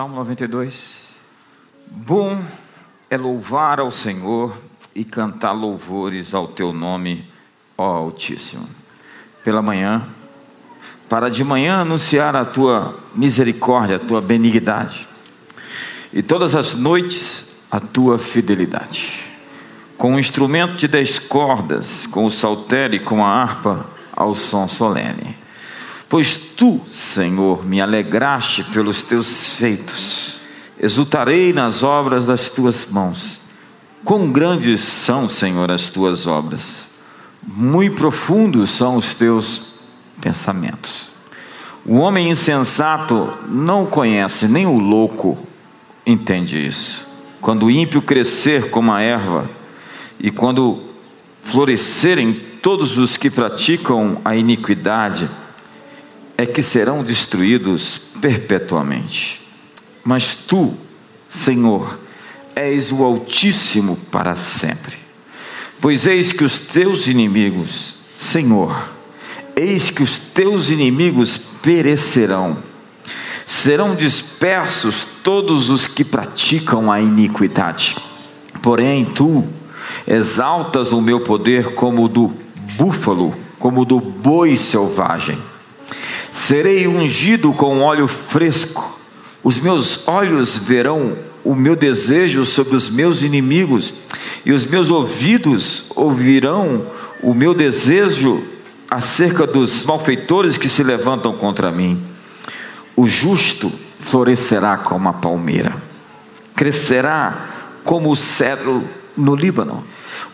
Salmo 92. Bom é louvar ao Senhor e cantar louvores ao teu nome, ó Altíssimo. Pela manhã, para de manhã anunciar a tua misericórdia, a tua benignidade, e todas as noites a tua fidelidade. Com o instrumento de dez cordas, com o saltério e com a harpa, ao som solene. Pois tu, Senhor, me alegraste pelos teus feitos, exultarei nas obras das tuas mãos. Quão grandes são, Senhor, as tuas obras, muito profundos são os teus pensamentos. O homem insensato não conhece, nem o louco entende isso. Quando o ímpio crescer como a erva, e quando florescerem todos os que praticam a iniquidade, é que serão destruídos perpetuamente. Mas tu, Senhor, és o Altíssimo para sempre. Pois eis que os teus inimigos, Senhor, eis que os teus inimigos perecerão. Serão dispersos todos os que praticam a iniquidade. Porém, tu exaltas o meu poder como o do búfalo, como o do boi selvagem. Serei ungido com óleo fresco. Os meus olhos verão o meu desejo sobre os meus inimigos, e os meus ouvidos ouvirão o meu desejo acerca dos malfeitores que se levantam contra mim. O justo florescerá como a palmeira, crescerá como o cedro no Líbano.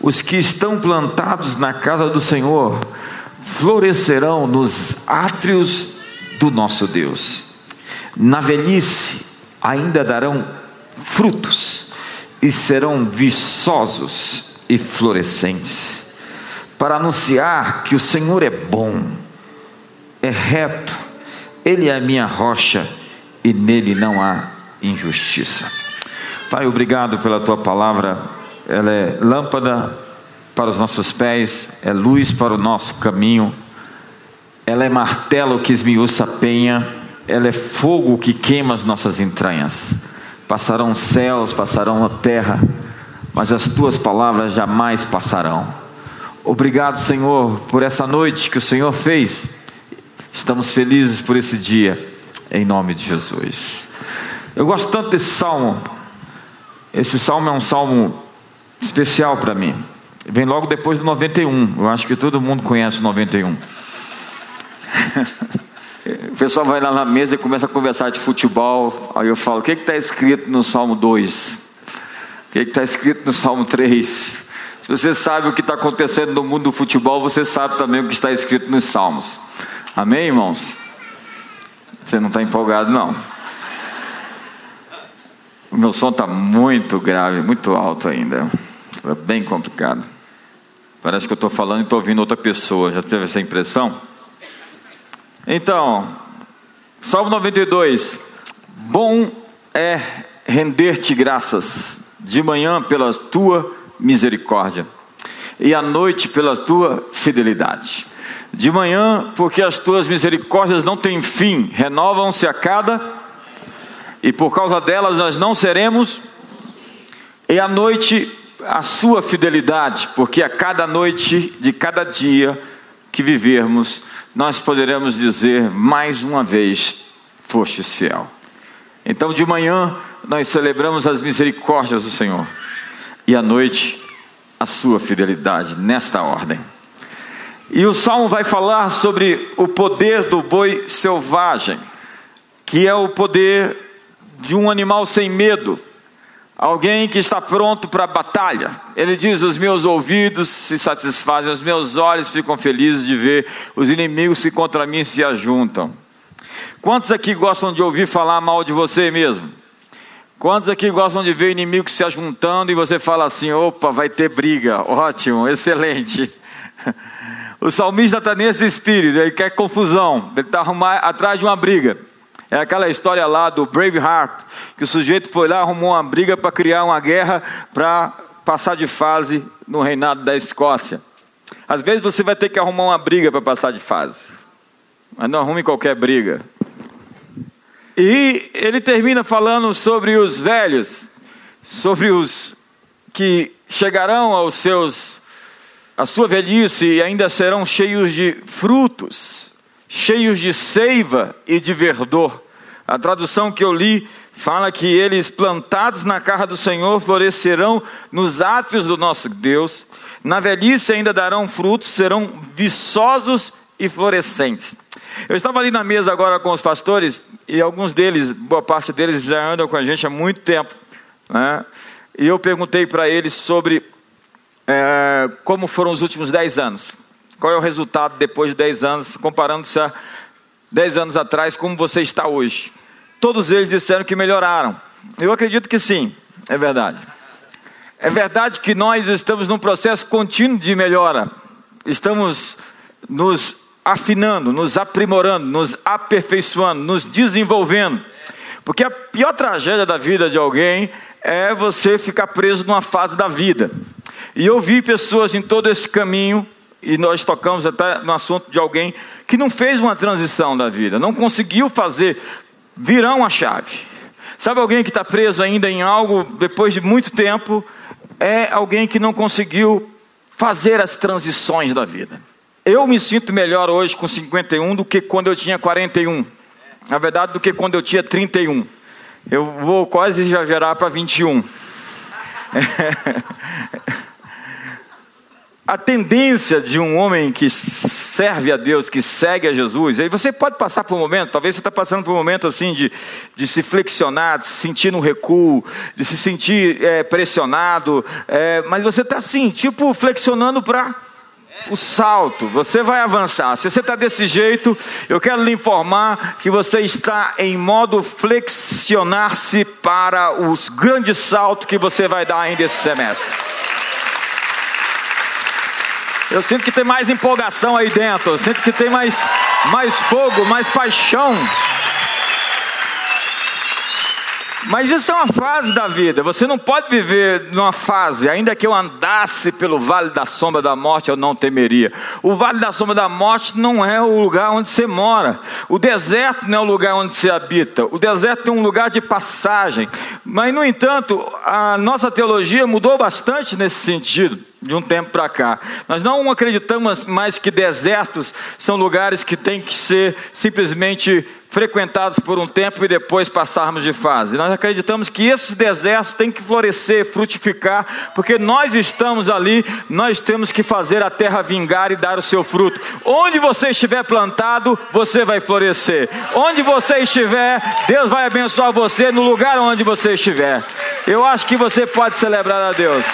Os que estão plantados na casa do Senhor florescerão nos átrios do nosso Deus. Na velhice ainda darão frutos e serão viçosos e florescentes, para anunciar que o Senhor é bom, é reto, Ele é a minha rocha e nele não há injustiça. Pai, obrigado pela tua palavra, ela é lâmpada para os nossos pés, é luz para o nosso caminho, ela é martelo que esmiuça a penha, ela é fogo que queima as nossas entranhas. Passarão céus, passarão a terra, mas as tuas palavras jamais passarão. Obrigado, Senhor, por essa noite que o Senhor fez. Estamos felizes por esse dia, em nome de Jesus. Eu gosto tanto desse salmo. Esse salmo é um salmo especial para mim. Vem logo depois do 91. Eu acho que todo mundo conhece o 91. O pessoal vai lá na mesa e começa a conversar de futebol. Aí eu falo: o que está escrito no Salmo 2? O que está escrito no Salmo 3? Se você sabe o que está acontecendo no mundo do futebol, você sabe também o que está escrito nos Salmos. Amém, irmãos? Você não está empolgado, não. O meu som está muito grave, muito alto ainda. É bem complicado. Parece que eu estou falando e estou ouvindo outra pessoa. Já teve essa impressão? Então, Salmo 92. Bom é render-te graças de manhã pela tua misericórdia e à noite pela tua fidelidade. De manhã, porque as tuas misericórdias não têm fim, renovam-se a cada, e por causa delas nós não seremos, e à noite a sua fidelidade, porque a cada noite de cada dia que vivermos, nós poderemos dizer mais uma vez: fostes fiel. Então, de manhã, nós celebramos as misericórdias do Senhor, e à noite, a sua fidelidade, nesta ordem. E o salmo vai falar sobre o poder do boi selvagem, que é o poder de um animal sem medo, Alguém que está pronto para a batalha. Ele diz: Os meus ouvidos se satisfazem, os meus olhos ficam felizes de ver os inimigos que contra mim se ajuntam. Quantos aqui gostam de ouvir falar mal de você mesmo? Quantos aqui gostam de ver inimigos se ajuntando e você fala assim: opa, vai ter briga? Ótimo, excelente. O salmista está nesse espírito, ele quer confusão, ele está atrás de uma briga. É aquela história lá do Braveheart, que o sujeito foi lá, arrumou uma briga para criar uma guerra para passar de fase no reinado da Escócia. Às vezes você vai ter que arrumar uma briga para passar de fase, mas não arrume qualquer briga. E ele termina falando sobre os velhos, sobre os que chegarão aos seus a sua velhice e ainda serão cheios de frutos, cheios de seiva e de verdor. A tradução que eu li fala que eles plantados na casa do Senhor florescerão nos átrios do nosso Deus. Na velhice ainda darão frutos, serão viçosos e florescentes. Eu estava ali na mesa agora com os pastores e alguns deles, boa parte deles já andam com a gente há muito tempo. Né? E eu perguntei para eles sobre é, como foram os últimos dez anos. Qual é o resultado depois de dez anos, comparando-se a dez anos atrás, como você está hoje? Todos eles disseram que melhoraram. Eu acredito que sim, é verdade. É verdade que nós estamos num processo contínuo de melhora. Estamos nos afinando, nos aprimorando, nos aperfeiçoando, nos desenvolvendo. Porque a pior tragédia da vida de alguém é você ficar preso numa fase da vida. E eu vi pessoas em todo esse caminho, e nós tocamos até no assunto de alguém que não fez uma transição da vida, não conseguiu fazer virar uma chave. Sabe alguém que está preso ainda em algo depois de muito tempo? É alguém que não conseguiu fazer as transições da vida. Eu me sinto melhor hoje com 51 do que quando eu tinha 41. Na verdade, do que quando eu tinha 31. Eu vou quase exagerar para 21. a tendência de um homem que serve a Deus, que segue a Jesus, aí você pode passar por um momento, talvez você está passando por um momento assim de, de se flexionar, de se sentir no recuo, de se sentir é, pressionado, é, mas você está assim, tipo flexionando para o salto, você vai avançar. Se você está desse jeito, eu quero lhe informar que você está em modo flexionar-se para os grandes saltos que você vai dar ainda esse semestre. Eu sinto que tem mais empolgação aí dentro, eu sinto que tem mais, mais fogo, mais paixão. Mas isso é uma fase da vida. Você não pode viver numa fase, ainda que eu andasse pelo vale da sombra da morte, eu não temeria. O vale da sombra da morte não é o lugar onde você mora. O deserto não é o lugar onde você habita. O deserto é um lugar de passagem. Mas, no entanto, a nossa teologia mudou bastante nesse sentido de um tempo para cá. Nós não acreditamos mais que desertos são lugares que têm que ser simplesmente frequentados por um tempo e depois passarmos de fase. Nós acreditamos que esses desertos têm que florescer, frutificar, porque nós estamos ali, nós temos que fazer a terra vingar e dar o seu fruto. Onde você estiver plantado, você vai florescer. Onde você estiver, Deus vai abençoar você no lugar onde você estiver. Eu acho que você pode celebrar a Deus.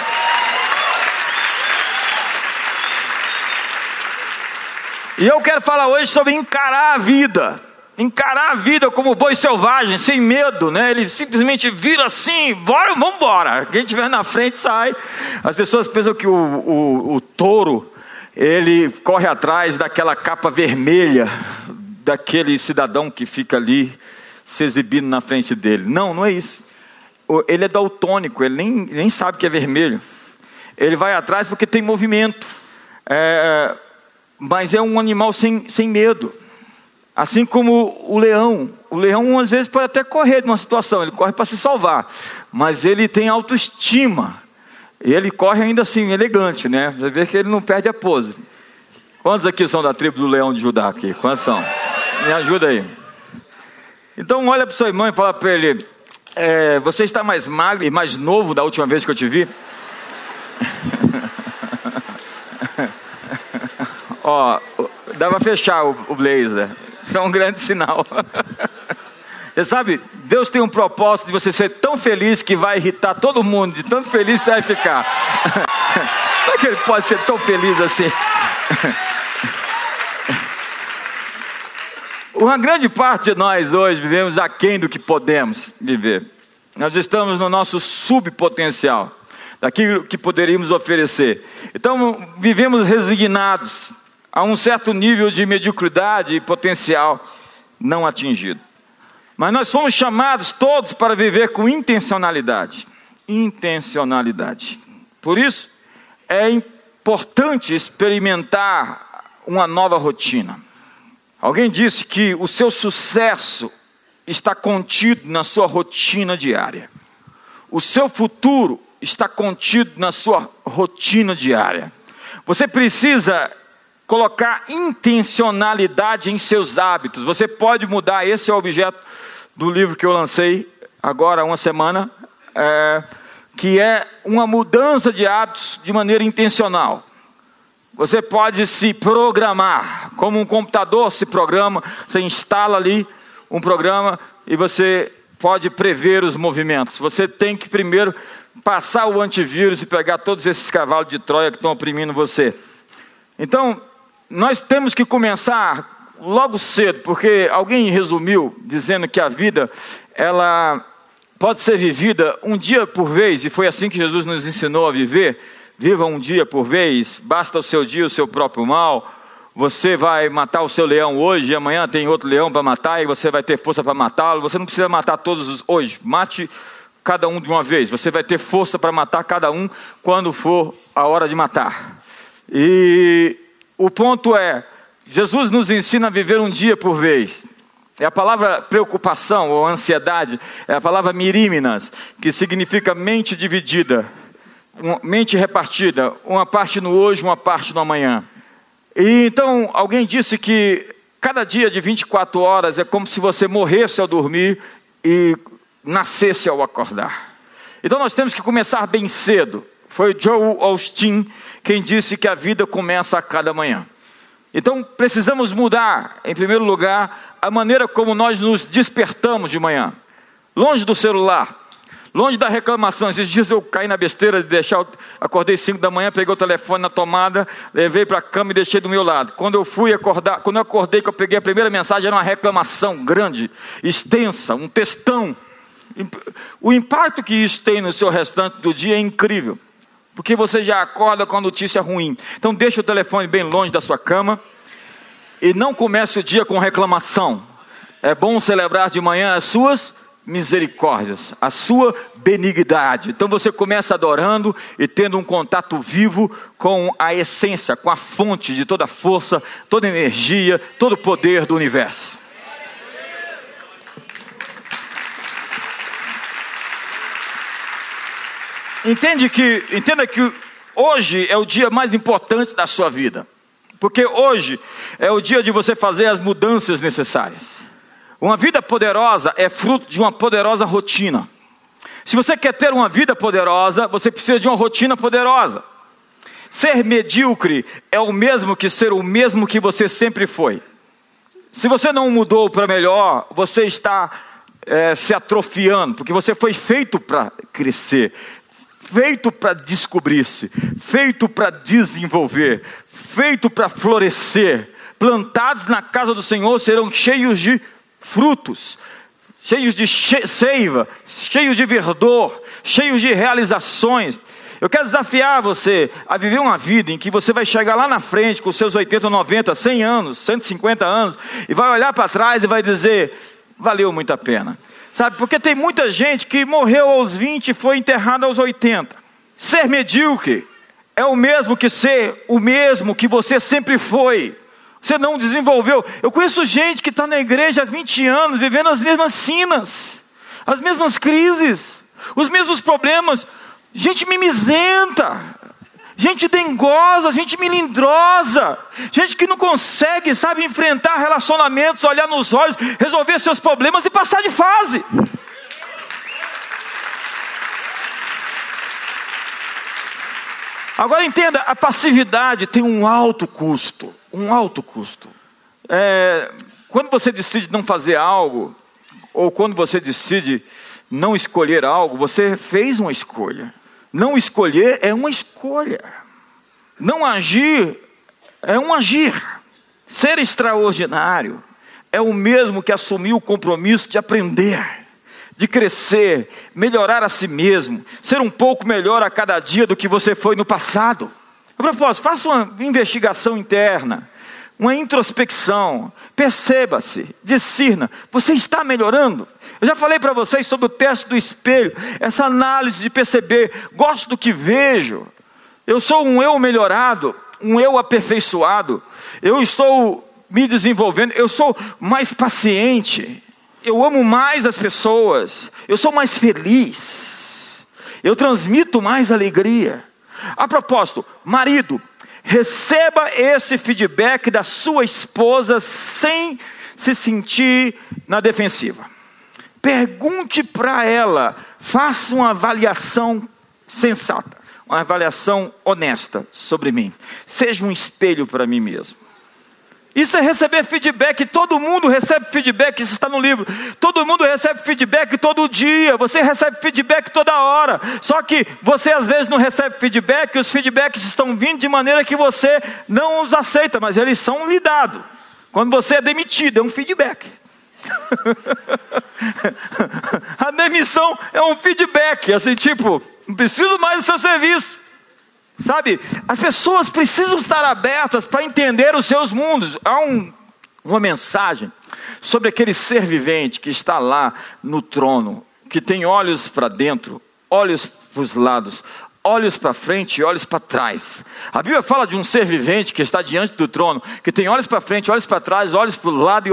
E eu quero falar hoje sobre encarar a vida. Encarar a vida como boi selvagem, sem medo, né? Ele simplesmente vira assim, bora, vamos embora. Quem estiver na frente sai. As pessoas pensam que o, o, o touro, ele corre atrás daquela capa vermelha, daquele cidadão que fica ali se exibindo na frente dele. Não, não é isso. Ele é daltônico, ele nem, nem sabe que é vermelho. Ele vai atrás porque tem movimento. É, mas é um animal sem, sem medo. Assim como o leão. O leão, às vezes, pode até correr de uma situação, ele corre para se salvar, mas ele tem autoestima. E ele corre ainda assim, elegante, né? Você vê que ele não perde a pose. Quantos aqui são da tribo do leão de Judá aqui? Quantos são? Me ajuda aí. Então, olha para sua irmã e fala para ele: é, Você está mais magro e mais novo da última vez que eu te vi? Ó, dá para fechar o, o blazer. Isso é um grande sinal. Você sabe, Deus tem um propósito de você ser tão feliz que vai irritar todo mundo, de tão feliz você vai ficar. Como é que ele pode ser tão feliz assim? Uma grande parte de nós hoje vivemos aquém do que podemos viver. Nós estamos no nosso subpotencial, daquilo que poderíamos oferecer. Então, vivemos resignados, a um certo nível de mediocridade e potencial não atingido. Mas nós fomos chamados todos para viver com intencionalidade. Intencionalidade. Por isso, é importante experimentar uma nova rotina. Alguém disse que o seu sucesso está contido na sua rotina diária. O seu futuro está contido na sua rotina diária. Você precisa colocar intencionalidade em seus hábitos. Você pode mudar, esse é o objeto do livro que eu lancei agora há uma semana, é, que é uma mudança de hábitos de maneira intencional. Você pode se programar, como um computador se programa, você instala ali um programa e você pode prever os movimentos. Você tem que primeiro passar o antivírus e pegar todos esses cavalos de Troia que estão oprimindo você. Então, nós temos que começar logo cedo, porque alguém resumiu dizendo que a vida ela pode ser vivida um dia por vez, e foi assim que Jesus nos ensinou a viver. Viva um dia por vez, basta o seu dia o seu próprio mal. Você vai matar o seu leão hoje, e amanhã tem outro leão para matar, e você vai ter força para matá-lo. Você não precisa matar todos hoje, mate cada um de uma vez. Você vai ter força para matar cada um quando for a hora de matar. E o ponto é: Jesus nos ensina a viver um dia por vez. É a palavra preocupação ou ansiedade, é a palavra miríminas, que significa mente dividida mente repartida, uma parte no hoje, uma parte no amanhã. E então alguém disse que cada dia de 24 horas é como se você morresse ao dormir e nascesse ao acordar. Então nós temos que começar bem cedo. Foi Joe Austin quem disse que a vida começa a cada manhã. Então precisamos mudar, em primeiro lugar, a maneira como nós nos despertamos de manhã. Longe do celular, Longe da reclamação, esses dias eu caí na besteira de deixar, acordei 5 da manhã, peguei o telefone na tomada, levei para a cama e deixei do meu lado. Quando eu fui acordar, quando eu acordei que eu peguei a primeira mensagem, era uma reclamação grande, extensa, um textão. O impacto que isso tem no seu restante do dia é incrível, porque você já acorda com a notícia ruim. Então deixe o telefone bem longe da sua cama e não comece o dia com reclamação. É bom celebrar de manhã as suas misericórdias, a sua benignidade. Então você começa adorando e tendo um contato vivo com a essência, com a fonte de toda força, toda energia, todo poder do universo. Entende que, entenda que hoje é o dia mais importante da sua vida. Porque hoje é o dia de você fazer as mudanças necessárias. Uma vida poderosa é fruto de uma poderosa rotina. Se você quer ter uma vida poderosa, você precisa de uma rotina poderosa. Ser medíocre é o mesmo que ser o mesmo que você sempre foi. Se você não mudou para melhor, você está é, se atrofiando, porque você foi feito para crescer, feito para descobrir-se, feito para desenvolver, feito para florescer. Plantados na casa do Senhor serão cheios de frutos, cheios de seiva, cheios de verdor, cheios de realizações. Eu quero desafiar você a viver uma vida em que você vai chegar lá na frente com seus 80, 90, 100 anos, 150 anos, e vai olhar para trás e vai dizer: valeu muito a pena. Sabe, porque tem muita gente que morreu aos 20 e foi enterrada aos 80. Ser medíocre é o mesmo que ser o mesmo que você sempre foi. Você não desenvolveu. Eu conheço gente que está na igreja há 20 anos, vivendo as mesmas sinas, as mesmas crises, os mesmos problemas. Gente mimizenta, gente dengosa, gente melindrosa, gente que não consegue, sabe, enfrentar relacionamentos, olhar nos olhos, resolver seus problemas e passar de fase. Agora entenda, a passividade tem um alto custo, um alto custo. É, quando você decide não fazer algo, ou quando você decide não escolher algo, você fez uma escolha. Não escolher é uma escolha. Não agir é um agir. Ser extraordinário é o mesmo que assumir o compromisso de aprender de crescer, melhorar a si mesmo, ser um pouco melhor a cada dia do que você foi no passado. A propósito, faça uma investigação interna, uma introspecção, perceba-se, discirna, você está melhorando? Eu já falei para vocês sobre o teste do espelho, essa análise de perceber, gosto do que vejo, eu sou um eu melhorado, um eu aperfeiçoado, eu estou me desenvolvendo, eu sou mais paciente, eu amo mais as pessoas, eu sou mais feliz, eu transmito mais alegria. A propósito, marido, receba esse feedback da sua esposa sem se sentir na defensiva. Pergunte para ela, faça uma avaliação sensata, uma avaliação honesta sobre mim. Seja um espelho para mim mesmo. Isso é receber feedback, todo mundo recebe feedback, isso está no livro. Todo mundo recebe feedback todo dia, você recebe feedback toda hora. Só que você às vezes não recebe feedback, os feedbacks estão vindo de maneira que você não os aceita, mas eles são lhe dados. Quando você é demitido, é um feedback. A demissão é um feedback, assim, tipo, não preciso mais do seu serviço. Sabe, as pessoas precisam estar abertas para entender os seus mundos. Há um, uma mensagem sobre aquele ser vivente que está lá no trono, que tem olhos para dentro, olhos para os lados, olhos para frente e olhos para trás. A Bíblia fala de um ser vivente que está diante do trono, que tem olhos para frente, olhos para trás, olhos para o lado e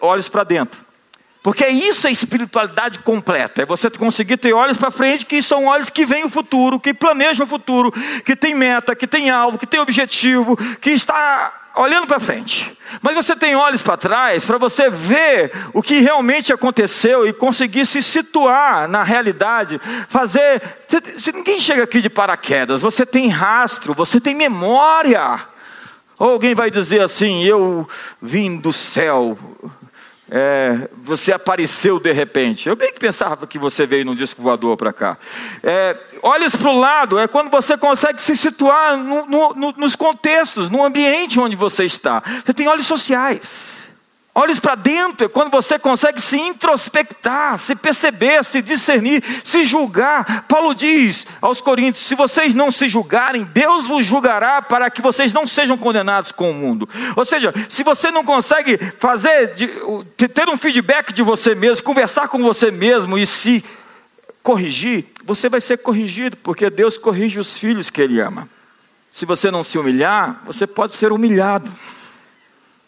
olhos para dentro. Porque isso é espiritualidade completa. É você conseguir ter olhos para frente, que são olhos que veem o futuro, que planejam o futuro, que tem meta, que tem alvo, que tem objetivo, que está olhando para frente. Mas você tem olhos para trás para você ver o que realmente aconteceu e conseguir se situar na realidade, fazer. Se ninguém chega aqui de paraquedas, você tem rastro, você tem memória. Ou alguém vai dizer assim: Eu vim do céu, é, você apareceu de repente. Eu bem que pensava que você veio num disco voador para cá. É, olhos para o lado é quando você consegue se situar no, no, nos contextos, no ambiente onde você está. Você tem olhos sociais. Olhos para dentro é quando você consegue se introspectar, se perceber, se discernir, se julgar. Paulo diz aos Coríntios: se vocês não se julgarem, Deus vos julgará para que vocês não sejam condenados com o mundo. Ou seja, se você não consegue fazer, ter um feedback de você mesmo, conversar com você mesmo e se corrigir, você vai ser corrigido, porque Deus corrige os filhos que Ele ama. Se você não se humilhar, você pode ser humilhado.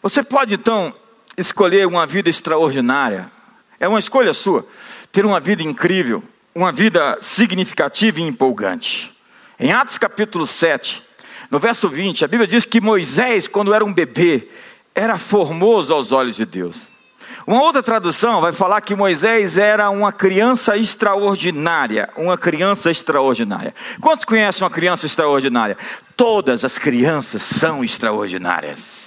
Você pode então escolher uma vida extraordinária. É uma escolha sua. Ter uma vida incrível, uma vida significativa e empolgante. Em Atos capítulo 7, no verso 20, a Bíblia diz que Moisés, quando era um bebê, era formoso aos olhos de Deus. Uma outra tradução vai falar que Moisés era uma criança extraordinária, uma criança extraordinária. Quantos conhecem uma criança extraordinária? Todas as crianças são extraordinárias.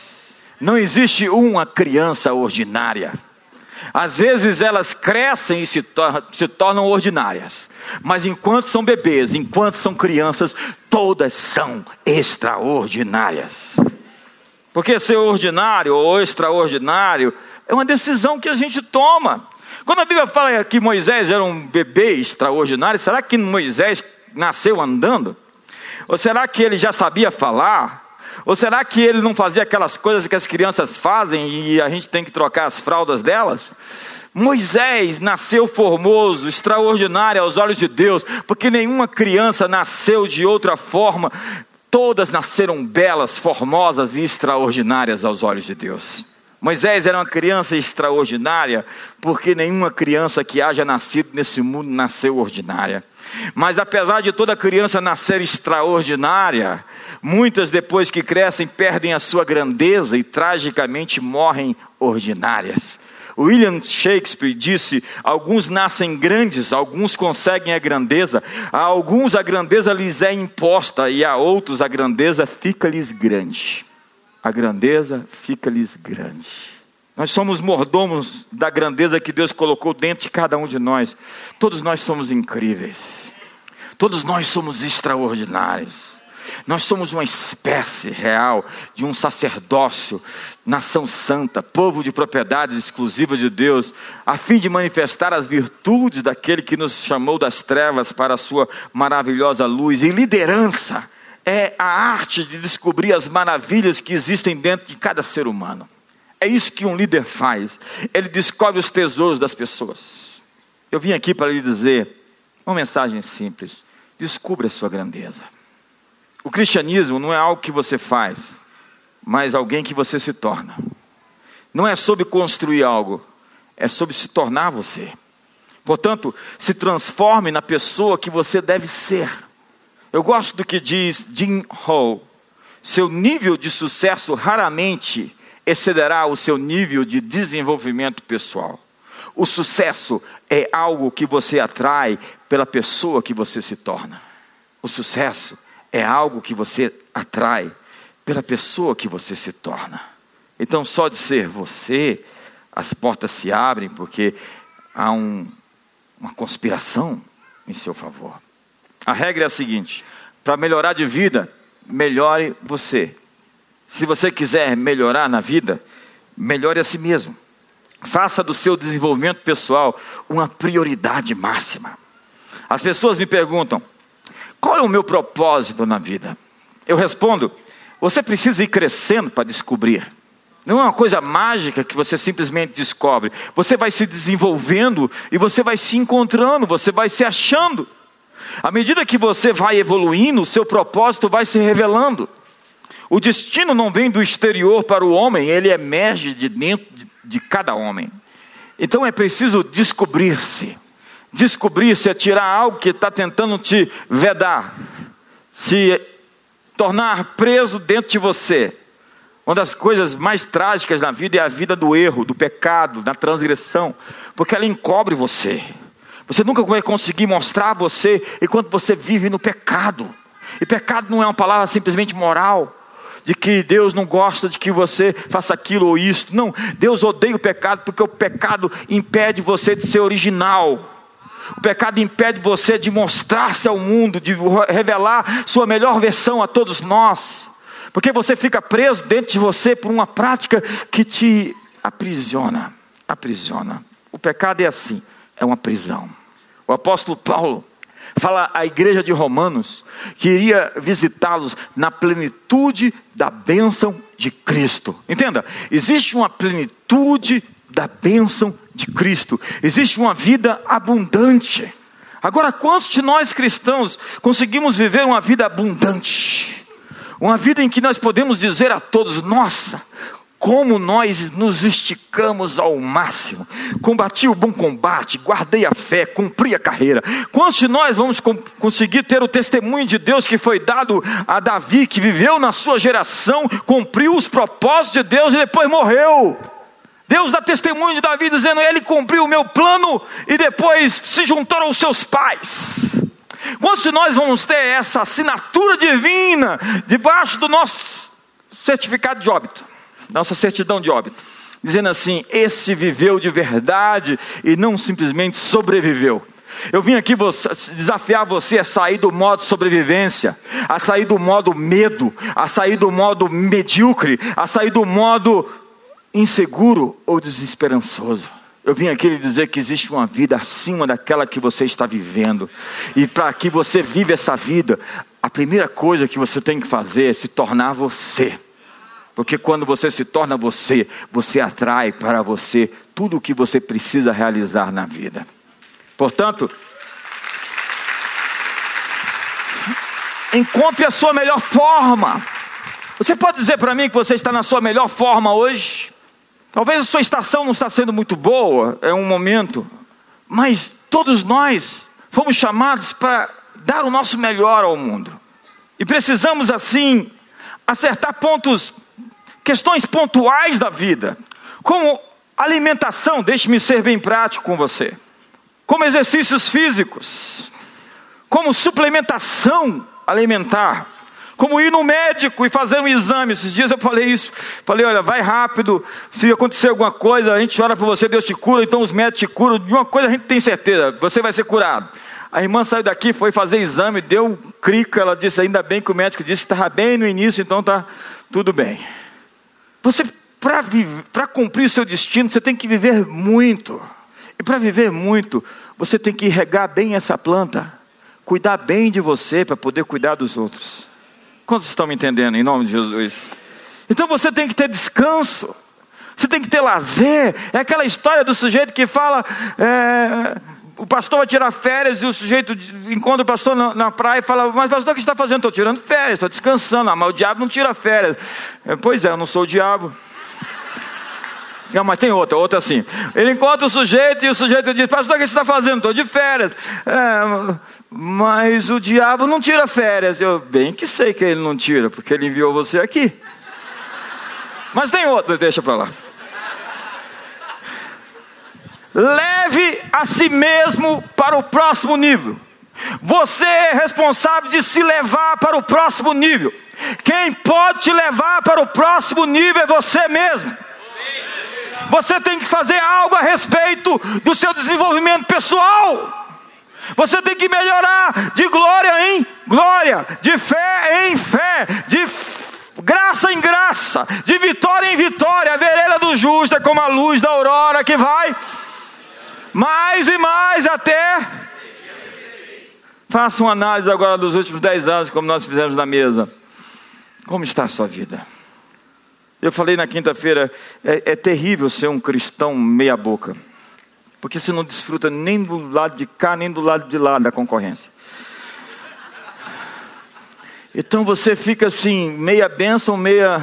Não existe uma criança ordinária. Às vezes elas crescem e se, tor se, tornam ordinárias, mas enquanto são bebês, enquanto são crianças, todas são extraordinárias. Porque ser ordinário ou extraordinário é uma decisão que a gente toma. Quando a Bíblia fala que Moisés era um bebê extraordinário, será que Moisés nasceu andando? Ou será que ele já sabia falar? Ou será que ele não fazia aquelas coisas que as crianças fazem e a gente tem que trocar as fraldas delas? Moisés nasceu formoso, extraordinário aos olhos de Deus, porque nenhuma criança nasceu de outra forma, todas nasceram belas, formosas e extraordinárias aos olhos de Deus. Moisés era uma criança extraordinária, porque nenhuma criança que haja nascido nesse mundo nasceu ordinária. Mas apesar de toda criança nascer extraordinária, muitas depois que crescem perdem a sua grandeza e tragicamente morrem ordinárias. William Shakespeare disse: alguns nascem grandes, alguns conseguem a grandeza, a alguns a grandeza lhes é imposta e a outros a grandeza fica-lhes grande. A grandeza fica-lhes grande. Nós somos mordomos da grandeza que Deus colocou dentro de cada um de nós. Todos nós somos incríveis. Todos nós somos extraordinários. Nós somos uma espécie real de um sacerdócio, nação santa, povo de propriedade exclusiva de Deus, a fim de manifestar as virtudes daquele que nos chamou das trevas para a sua maravilhosa luz e liderança. É a arte de descobrir as maravilhas que existem dentro de cada ser humano. É isso que um líder faz. Ele descobre os tesouros das pessoas. Eu vim aqui para lhe dizer uma mensagem simples: descubra a sua grandeza. O cristianismo não é algo que você faz, mas alguém que você se torna. Não é sobre construir algo, é sobre se tornar você. Portanto, se transforme na pessoa que você deve ser. Eu gosto do que diz Jim Hall. Seu nível de sucesso raramente excederá o seu nível de desenvolvimento pessoal. O sucesso é algo que você atrai pela pessoa que você se torna. O sucesso é algo que você atrai pela pessoa que você se torna. Então, só de ser você, as portas se abrem porque há um, uma conspiração em seu favor. A regra é a seguinte: para melhorar de vida, melhore você. Se você quiser melhorar na vida, melhore a si mesmo. Faça do seu desenvolvimento pessoal uma prioridade máxima. As pessoas me perguntam: qual é o meu propósito na vida? Eu respondo: você precisa ir crescendo para descobrir. Não é uma coisa mágica que você simplesmente descobre. Você vai se desenvolvendo e você vai se encontrando, você vai se achando. À medida que você vai evoluindo, o seu propósito vai se revelando. O destino não vem do exterior para o homem, ele emerge de dentro de, de cada homem. Então é preciso descobrir-se. Descobrir-se é tirar algo que está tentando te vedar, se tornar preso dentro de você. Uma das coisas mais trágicas na vida é a vida do erro, do pecado, da transgressão, porque ela encobre você. Você nunca vai conseguir mostrar você enquanto você vive no pecado. E pecado não é uma palavra simplesmente moral, de que Deus não gosta de que você faça aquilo ou isso. Não, Deus odeia o pecado porque o pecado impede você de ser original. O pecado impede você de mostrar-se ao mundo, de revelar sua melhor versão a todos nós. Porque você fica preso dentro de você por uma prática que te aprisiona. Aprisiona. O pecado é assim, é uma prisão. O apóstolo Paulo fala à igreja de Romanos que iria visitá-los na plenitude da bênção de Cristo. Entenda, existe uma plenitude da bênção de Cristo, existe uma vida abundante. Agora, quantos de nós cristãos conseguimos viver uma vida abundante? Uma vida em que nós podemos dizer a todos: nossa, como nós nos esticamos ao máximo. Combati o bom combate, guardei a fé, cumpri a carreira. Quantos de nós vamos conseguir ter o testemunho de Deus que foi dado a Davi, que viveu na sua geração, cumpriu os propósitos de Deus e depois morreu? Deus dá testemunho de Davi dizendo: Ele cumpriu o meu plano e depois se juntou aos seus pais. Quantos de nós vamos ter essa assinatura divina debaixo do nosso certificado de óbito, nossa certidão de óbito, dizendo assim: esse viveu de verdade e não simplesmente sobreviveu. Eu vim aqui desafiar você a sair do modo sobrevivência, a sair do modo medo, a sair do modo medíocre, a sair do modo inseguro ou desesperançoso. Eu vim aqui lhe dizer que existe uma vida acima daquela que você está vivendo. E para que você viva essa vida, a primeira coisa que você tem que fazer é se tornar você. Porque quando você se torna você, você atrai para você tudo o que você precisa realizar na vida. Portanto, encontre a sua melhor forma. Você pode dizer para mim que você está na sua melhor forma hoje? Talvez a sua estação não está sendo muito boa, é um momento, mas todos nós fomos chamados para dar o nosso melhor ao mundo. E precisamos assim acertar pontos, questões pontuais da vida, como alimentação, deixe-me ser bem prático com você. Como exercícios físicos, como suplementação alimentar, como ir no médico e fazer um exame. Esses dias eu falei isso. Falei, olha, vai rápido. Se acontecer alguma coisa, a gente ora por você, Deus te cura, então os médicos te curam. De uma coisa a gente tem certeza, você vai ser curado. A irmã saiu daqui, foi fazer exame, deu crica. Ela disse, ainda bem que o médico disse que estava bem no início, então está tudo bem. Você, para cumprir o seu destino, você tem que viver muito. E para viver muito, você tem que regar bem essa planta, cuidar bem de você para poder cuidar dos outros. Quantos estão me entendendo em nome de Jesus? Então você tem que ter descanso, você tem que ter lazer. É aquela história do sujeito que fala. É, o pastor vai tirar férias e o sujeito encontra o pastor na, na praia e fala: Mas, pastor, o que está fazendo? Estou tirando férias, estou descansando. Ah, mas o diabo não tira férias. É, pois é, eu não sou o diabo. Não, mas tem outra, outra assim. Ele encontra o sujeito e o sujeito diz: Pastor, o que você está fazendo? Estou de férias. É, mas o diabo não tira férias. Eu bem que sei que ele não tira, porque ele enviou você aqui. Mas tem outra, deixa para lá. Leve a si mesmo para o próximo nível. Você é responsável de se levar para o próximo nível. Quem pode te levar para o próximo nível é você mesmo. Você tem que fazer algo a respeito do seu desenvolvimento pessoal. Você tem que melhorar de glória em glória, de fé em fé, de graça em graça, de vitória em vitória. A vereda do justo é como a luz da aurora que vai mais e mais até. Faça uma análise agora dos últimos dez anos, como nós fizemos na mesa. Como está a sua vida? Eu falei na quinta-feira, é, é terrível ser um cristão meia-boca, porque você não desfruta nem do lado de cá, nem do lado de lá da concorrência. Então você fica assim, meia bênção, meia.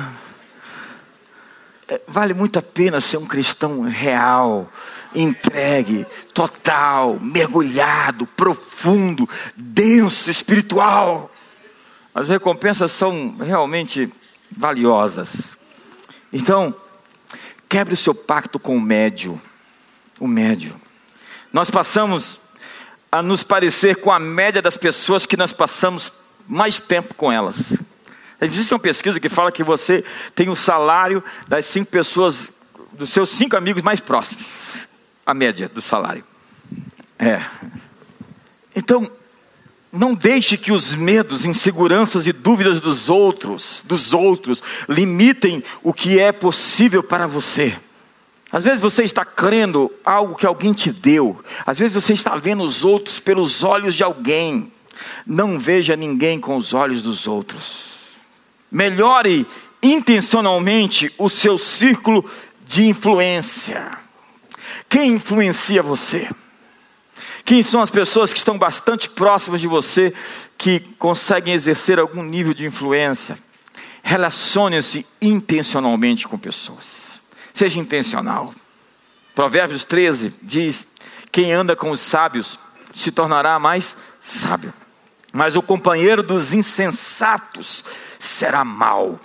É, vale muito a pena ser um cristão real, entregue, total, mergulhado, profundo, denso, espiritual. As recompensas são realmente valiosas. Então, quebre o seu pacto com o médio. O médio. Nós passamos a nos parecer com a média das pessoas que nós passamos mais tempo com elas. Existe uma pesquisa que fala que você tem o salário das cinco pessoas, dos seus cinco amigos mais próximos. A média do salário. É. Então, não deixe que os medos, inseguranças e dúvidas dos outros, dos outros, limitem o que é possível para você. Às vezes você está crendo algo que alguém te deu. Às vezes você está vendo os outros pelos olhos de alguém. Não veja ninguém com os olhos dos outros. Melhore intencionalmente o seu círculo de influência. Quem influencia você? Quem são as pessoas que estão bastante próximas de você, que conseguem exercer algum nível de influência? Relacione-se intencionalmente com pessoas. Seja intencional. Provérbios 13 diz: Quem anda com os sábios se tornará mais sábio, mas o companheiro dos insensatos será mau.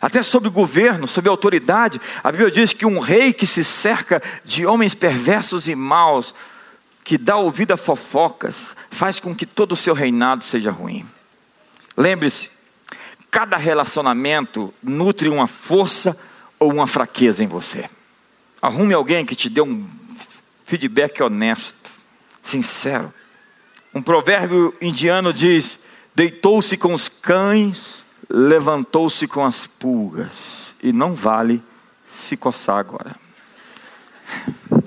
Até sobre o governo, sobre a autoridade, a Bíblia diz que um rei que se cerca de homens perversos e maus que dá ouvido a fofocas, faz com que todo o seu reinado seja ruim. Lembre-se, cada relacionamento nutre uma força ou uma fraqueza em você. Arrume alguém que te dê um feedback honesto, sincero. Um provérbio indiano diz: deitou-se com os cães, levantou-se com as pulgas, e não vale se coçar agora.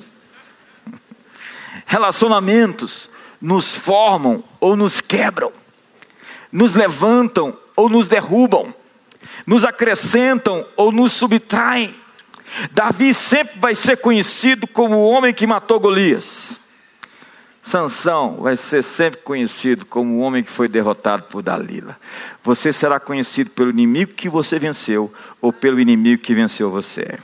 Relacionamentos nos formam ou nos quebram, nos levantam ou nos derrubam, nos acrescentam ou nos subtraem. Davi sempre vai ser conhecido como o homem que matou Golias. Sansão vai ser sempre conhecido como o homem que foi derrotado por Dalila. Você será conhecido pelo inimigo que você venceu ou pelo inimigo que venceu você.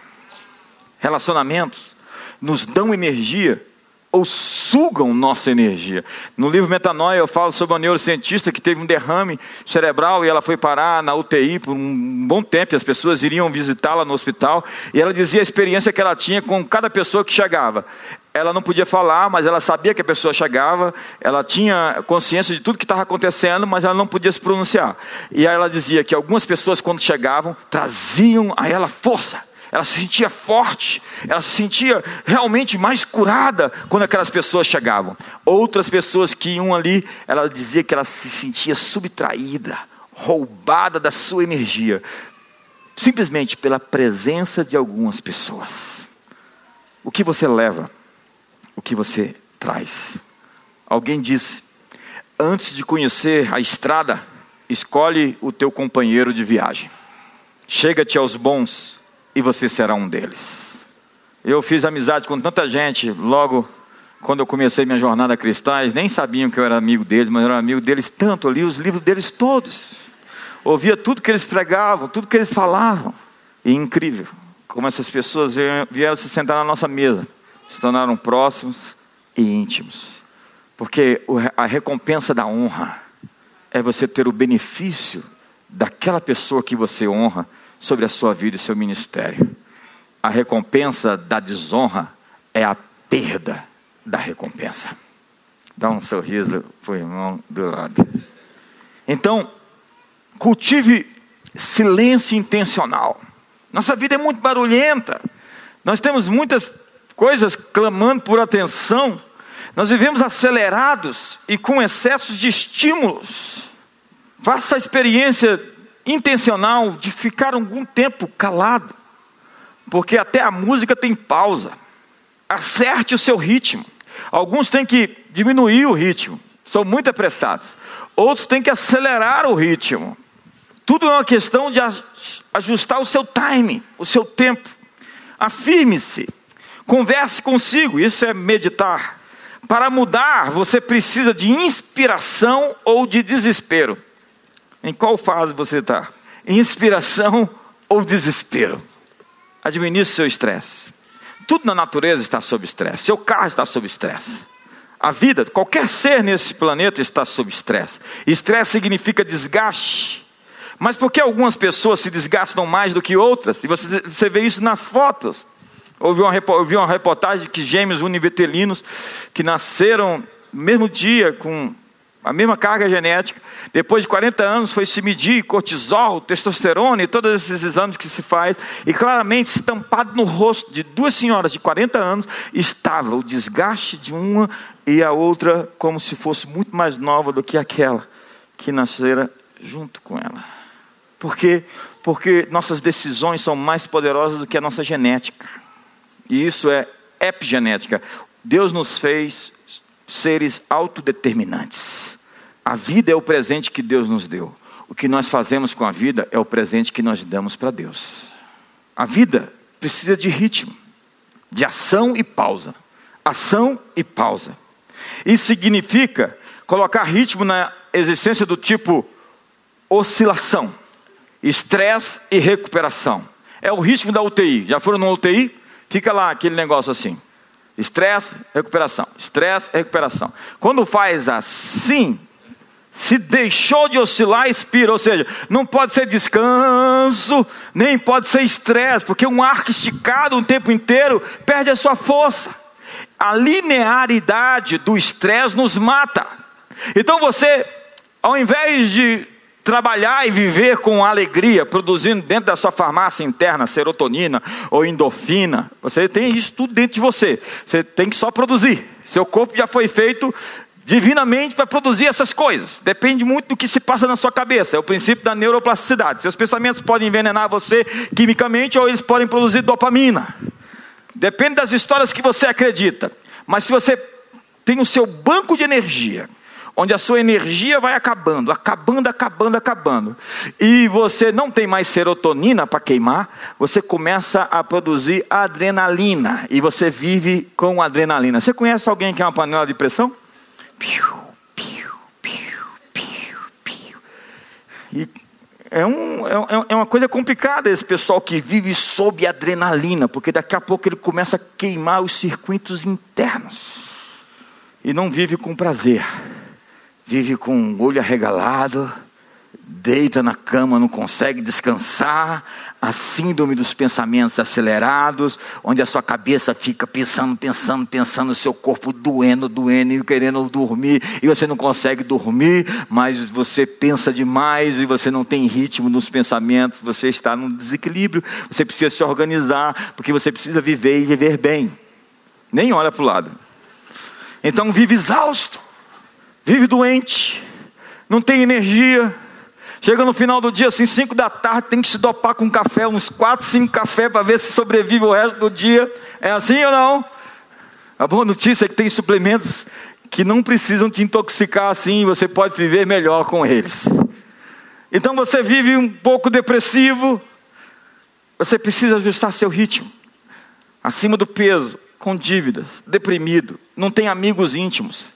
Relacionamentos nos dão energia ou sugam nossa energia. No livro Metanoia eu falo sobre uma neurocientista que teve um derrame cerebral e ela foi parar na UTI por um bom tempo, e as pessoas iriam visitá-la no hospital, e ela dizia a experiência que ela tinha com cada pessoa que chegava. Ela não podia falar, mas ela sabia que a pessoa chegava, ela tinha consciência de tudo que estava acontecendo, mas ela não podia se pronunciar. E aí ela dizia que algumas pessoas, quando chegavam, traziam a ela força ela se sentia forte, ela se sentia realmente mais curada quando aquelas pessoas chegavam. Outras pessoas que iam ali, ela dizia que ela se sentia subtraída, roubada da sua energia, simplesmente pela presença de algumas pessoas. O que você leva, o que você traz. Alguém disse: antes de conhecer a estrada, escolhe o teu companheiro de viagem. Chega-te aos bons e você será um deles. Eu fiz amizade com tanta gente logo quando eu comecei minha jornada cristã, eles nem sabiam que eu era amigo deles, mas eu era amigo deles tanto, eu li os livros deles todos. Ouvia tudo que eles pregavam, tudo que eles falavam. E incrível, como essas pessoas vieram se sentar na nossa mesa, se tornaram próximos e íntimos. Porque a recompensa da honra é você ter o benefício daquela pessoa que você honra sobre a sua vida e seu ministério. A recompensa da desonra é a perda da recompensa. Dá um sorriso para o irmão do lado. Então, cultive silêncio intencional. Nossa vida é muito barulhenta. Nós temos muitas coisas clamando por atenção. Nós vivemos acelerados e com excessos de estímulos. Faça a experiência intencional de ficar algum tempo calado, porque até a música tem pausa. Acerte o seu ritmo. Alguns têm que diminuir o ritmo, são muito apressados. Outros têm que acelerar o ritmo. Tudo é uma questão de ajustar o seu time, o seu tempo. Afirme-se, converse consigo, isso é meditar. Para mudar, você precisa de inspiração ou de desespero. Em qual fase você está? Inspiração ou desespero? Administre seu estresse. Tudo na natureza está sob estresse. Seu carro está sob estresse. A vida, qualquer ser nesse planeta está sob estresse. Estresse significa desgaste. Mas por que algumas pessoas se desgastam mais do que outras? E você, você vê isso nas fotos. Ouvi uma, ouvi uma reportagem que gêmeos univitelinos que nasceram no mesmo dia com a mesma carga genética, depois de 40 anos foi se medir cortisol, testosterona e todos esses exames que se faz, e claramente estampado no rosto de duas senhoras de 40 anos estava o desgaste de uma e a outra como se fosse muito mais nova do que aquela que nascera junto com ela. Por quê? Porque nossas decisões são mais poderosas do que a nossa genética. E isso é epigenética. Deus nos fez seres autodeterminantes. A vida é o presente que Deus nos deu. O que nós fazemos com a vida é o presente que nós damos para Deus. A vida precisa de ritmo, de ação e pausa. Ação e pausa. Isso significa colocar ritmo na existência do tipo oscilação, estresse e recuperação. É o ritmo da UTI. Já foram no UTI? Fica lá aquele negócio assim. Estresse, recuperação. Estresse, recuperação. Quando faz assim, se deixou de oscilar, expira. Ou seja, não pode ser descanso, nem pode ser estresse, porque um arco esticado um tempo inteiro perde a sua força. A linearidade do estresse nos mata. Então você, ao invés de trabalhar e viver com alegria, produzindo dentro da sua farmácia interna serotonina ou endorfina. Você tem isso tudo dentro de você. Você tem que só produzir. Seu corpo já foi feito divinamente para produzir essas coisas. Depende muito do que se passa na sua cabeça. É o princípio da neuroplasticidade. Seus pensamentos podem envenenar você quimicamente ou eles podem produzir dopamina. Depende das histórias que você acredita. Mas se você tem o seu banco de energia onde a sua energia vai acabando, acabando, acabando, acabando, e você não tem mais serotonina para queimar, você começa a produzir adrenalina, e você vive com adrenalina. Você conhece alguém que é uma panela de pressão? Piu, piu, piu, piu, piu. E é, um, é, é uma coisa complicada esse pessoal que vive sob adrenalina, porque daqui a pouco ele começa a queimar os circuitos internos e não vive com prazer vive com o olho arregalado, deita na cama, não consegue descansar, a síndrome dos pensamentos acelerados, onde a sua cabeça fica pensando, pensando, pensando, o seu corpo doendo, doendo e querendo dormir, e você não consegue dormir, mas você pensa demais e você não tem ritmo nos pensamentos, você está num desequilíbrio, você precisa se organizar, porque você precisa viver e viver bem. Nem olha para o lado. Então vive exausto vive doente, não tem energia. Chega no final do dia, assim, 5 da tarde, tem que se dopar com café, uns 4, 5 café para ver se sobrevive o resto do dia. É assim ou não? A boa notícia é que tem suplementos que não precisam te intoxicar assim, você pode viver melhor com eles. Então você vive um pouco depressivo, você precisa ajustar seu ritmo. Acima do peso, com dívidas, deprimido, não tem amigos íntimos.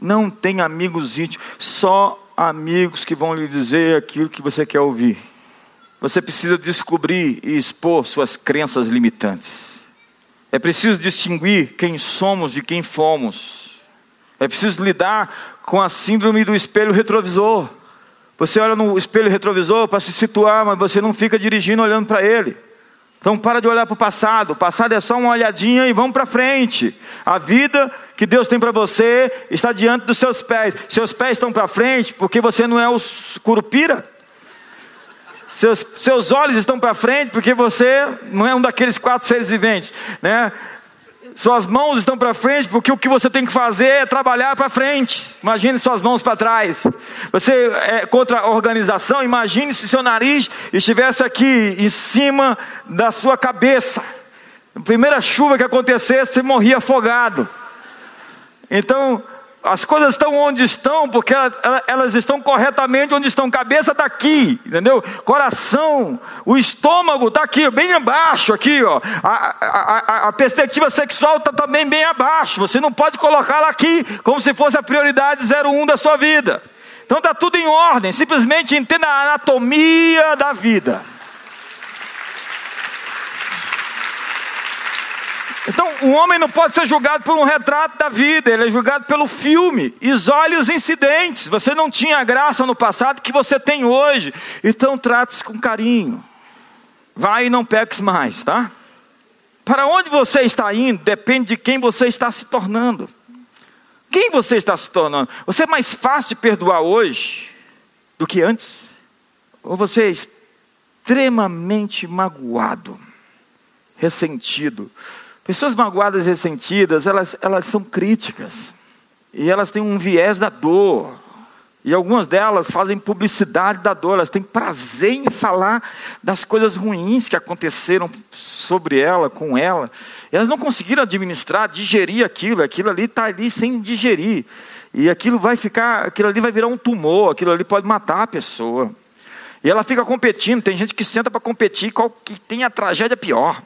Não tem amigos íntimos, só amigos que vão lhe dizer aquilo que você quer ouvir. você precisa descobrir e expor suas crenças limitantes. É preciso distinguir quem somos de quem fomos. É preciso lidar com a síndrome do espelho retrovisor. Você olha no espelho retrovisor para se situar, mas você não fica dirigindo olhando para ele. Então para de olhar para o passado. O passado é só uma olhadinha e vamos para frente. A vida que Deus tem para você está diante dos seus pés. Seus pés estão para frente porque você não é o curupira. Seus, seus olhos estão para frente porque você não é um daqueles quatro seres viventes, né? Suas mãos estão para frente, porque o que você tem que fazer é trabalhar para frente. Imagine suas mãos para trás. Você é contra a organização, imagine se seu nariz estivesse aqui em cima da sua cabeça. A primeira chuva que acontecesse, você morria afogado. Então, as coisas estão onde estão, porque elas estão corretamente onde estão. Cabeça está aqui, entendeu? Coração, o estômago está aqui, bem abaixo, aqui, ó. A, a, a perspectiva sexual está também bem abaixo. Você não pode colocá-la aqui como se fosse a prioridade 01 da sua vida. Então está tudo em ordem. Simplesmente entenda a anatomia da vida. Então, o homem não pode ser julgado por um retrato da vida, ele é julgado pelo filme. Isole os incidentes. Você não tinha graça no passado que você tem hoje. Então, trate-se com carinho. Vai e não peques mais, tá? Para onde você está indo depende de quem você está se tornando. Quem você está se tornando? Você é mais fácil de perdoar hoje do que antes? Ou você é extremamente magoado, ressentido? Pessoas magoadas e ressentidas, elas, elas são críticas. E elas têm um viés da dor. E algumas delas fazem publicidade da dor, elas têm prazer em falar das coisas ruins que aconteceram sobre ela, com ela. E elas não conseguiram administrar, digerir aquilo, aquilo ali está ali sem digerir. E aquilo vai ficar, aquilo ali vai virar um tumor, aquilo ali pode matar a pessoa. E ela fica competindo, tem gente que senta para competir, qual que tem a tragédia pior.